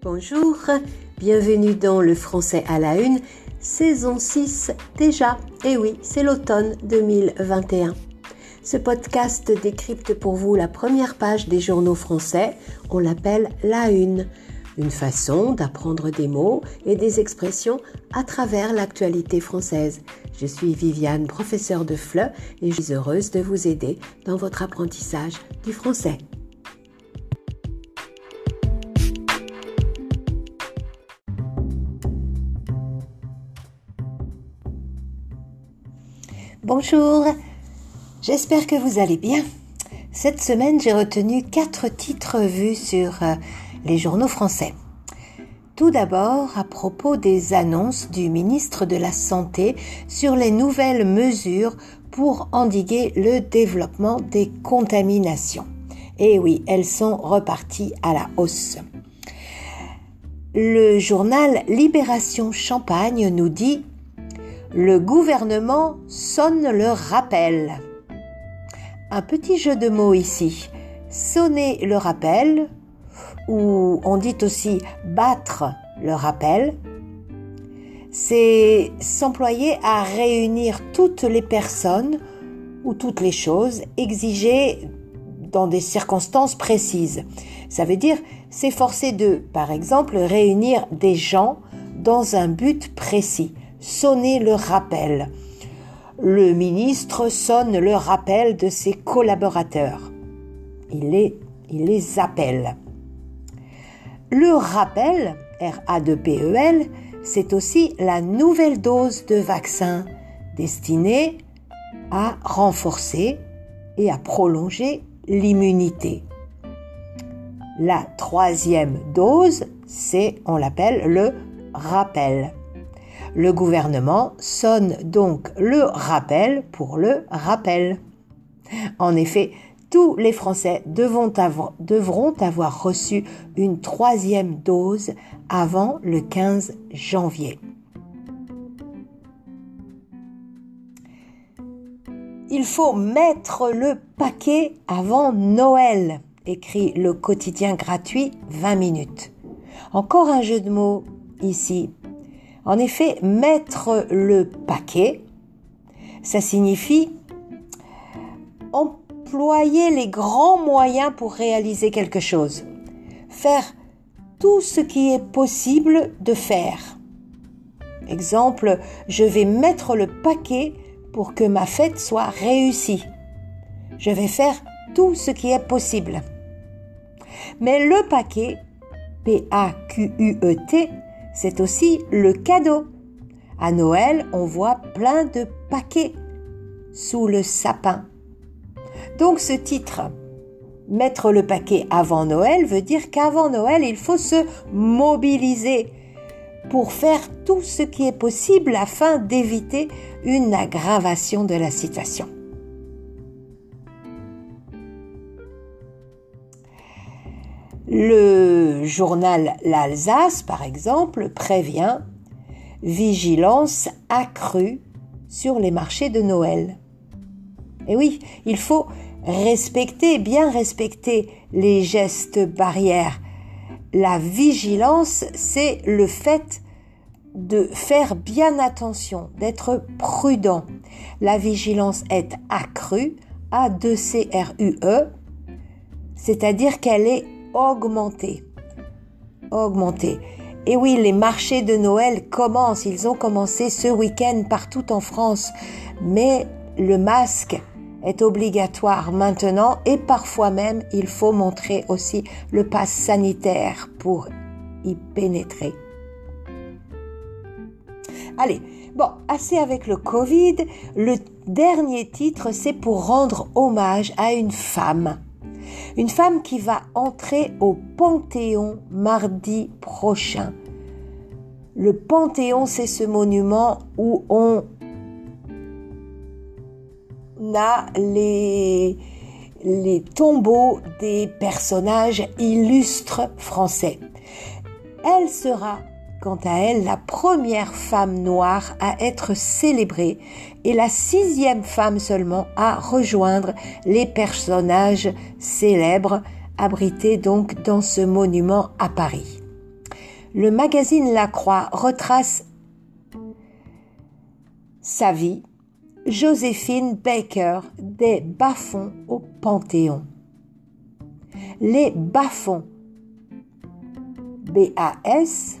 Bonjour, bienvenue dans le français à la une, saison 6 déjà. Et eh oui, c'est l'automne 2021. Ce podcast décrypte pour vous la première page des journaux français. On l'appelle la une. Une façon d'apprendre des mots et des expressions à travers l'actualité française. Je suis Viviane, professeure de FLE, et je suis heureuse de vous aider dans votre apprentissage du français. Bonjour, j'espère que vous allez bien. Cette semaine, j'ai retenu quatre titres vus sur euh, les journaux français. Tout d'abord, à propos des annonces du ministre de la Santé sur les nouvelles mesures pour endiguer le développement des contaminations. Et oui, elles sont reparties à la hausse. Le journal Libération Champagne nous dit le gouvernement sonne le rappel. Un petit jeu de mots ici. Sonner le rappel, ou on dit aussi battre le rappel, c'est s'employer à réunir toutes les personnes ou toutes les choses exigées dans des circonstances précises. Ça veut dire s'efforcer de, par exemple, réunir des gens dans un but précis sonner le rappel. Le ministre sonne le rappel de ses collaborateurs. Il les, appelle. Le rappel, R-A-2-P-E-L, c'est aussi la nouvelle dose de vaccin destinée à renforcer et à prolonger l'immunité. La troisième dose, c'est, on l'appelle le rappel. Le gouvernement sonne donc le rappel pour le rappel. En effet, tous les Français devront avoir, reçu une troisième dose avant le 15 janvier. Il faut mettre le paquet avant Noël, écrit le quotidien gratuit 20 minutes. Encore un jeu de mots ici en effet, mettre le paquet, ça signifie employer les grands moyens pour réaliser quelque chose. Faire tout ce qui est possible de faire. Exemple, je vais mettre le paquet pour que ma fête soit réussie. Je vais faire tout ce qui est possible. Mais le paquet, P-A-Q-U-E-T, c'est aussi le cadeau. À Noël, on voit plein de paquets sous le sapin. Donc ce titre, mettre le paquet avant Noël, veut dire qu'avant Noël, il faut se mobiliser pour faire tout ce qui est possible afin d'éviter une aggravation de la situation. Le journal L'Alsace, par exemple, prévient vigilance accrue sur les marchés de Noël. Et oui, il faut respecter, bien respecter les gestes barrières. La vigilance, c'est le fait de faire bien attention, d'être prudent. La vigilance est accrue, A2CRUE, c'est-à-dire qu'elle est augmenter. Augmenter. Et oui, les marchés de Noël commencent. Ils ont commencé ce week-end partout en France. Mais le masque est obligatoire maintenant et parfois même il faut montrer aussi le pass sanitaire pour y pénétrer. Allez, bon, assez avec le Covid. Le dernier titre, c'est pour rendre hommage à une femme une femme qui va entrer au Panthéon mardi prochain. Le Panthéon, c'est ce monument où on a les, les tombeaux des personnages illustres français. Elle sera quant à elle la première femme noire à être célébrée et la sixième femme seulement à rejoindre les personnages célèbres abrités donc dans ce monument à Paris. le magazine La Croix retrace sa vie, Joséphine Baker, des bas-fonds au Panthéon. Les bas-fonds, B-A-S,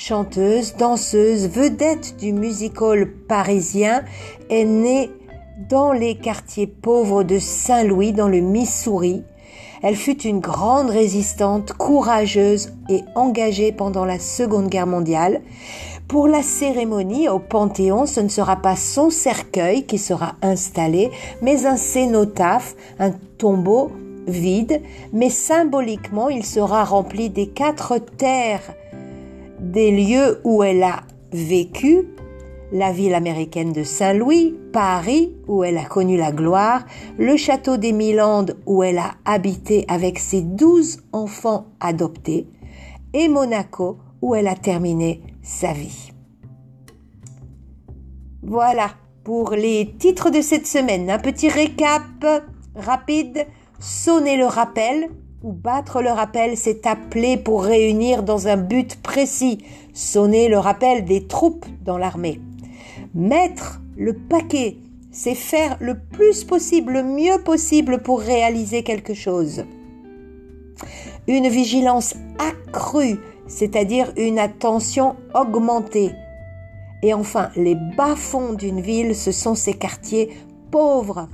Chanteuse, danseuse, vedette du musical parisien, est née dans les quartiers pauvres de Saint-Louis, dans le Missouri, elle fut une grande résistante, courageuse et engagée pendant la Seconde Guerre mondiale. Pour la cérémonie au Panthéon, ce ne sera pas son cercueil qui sera installé, mais un cénotaphe, un tombeau vide, mais symboliquement il sera rempli des quatre terres des lieux où elle a vécu la ville américaine de Saint-Louis, Paris, où elle a connu la gloire, le château des Milandes, où elle a habité avec ses douze enfants adoptés, et Monaco, où elle a terminé sa vie. Voilà pour les titres de cette semaine. Un petit récap rapide. Sonner le rappel ou battre le rappel, c'est appeler pour réunir dans un but précis. Sonner le rappel des troupes dans l'armée. Mettre le paquet, c'est faire le plus possible, le mieux possible pour réaliser quelque chose. Une vigilance accrue, c'est-à-dire une attention augmentée. Et enfin, les bas-fonds d'une ville, ce sont ces quartiers pauvres.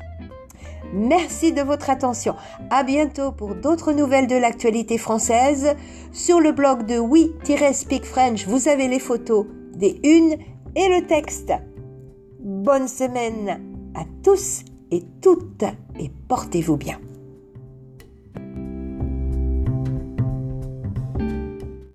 Merci de votre attention. À bientôt pour d'autres nouvelles de l'actualité française. Sur le blog de Oui-Speak French, vous avez les photos des unes et le texte. Bonne semaine à tous et toutes et portez-vous bien.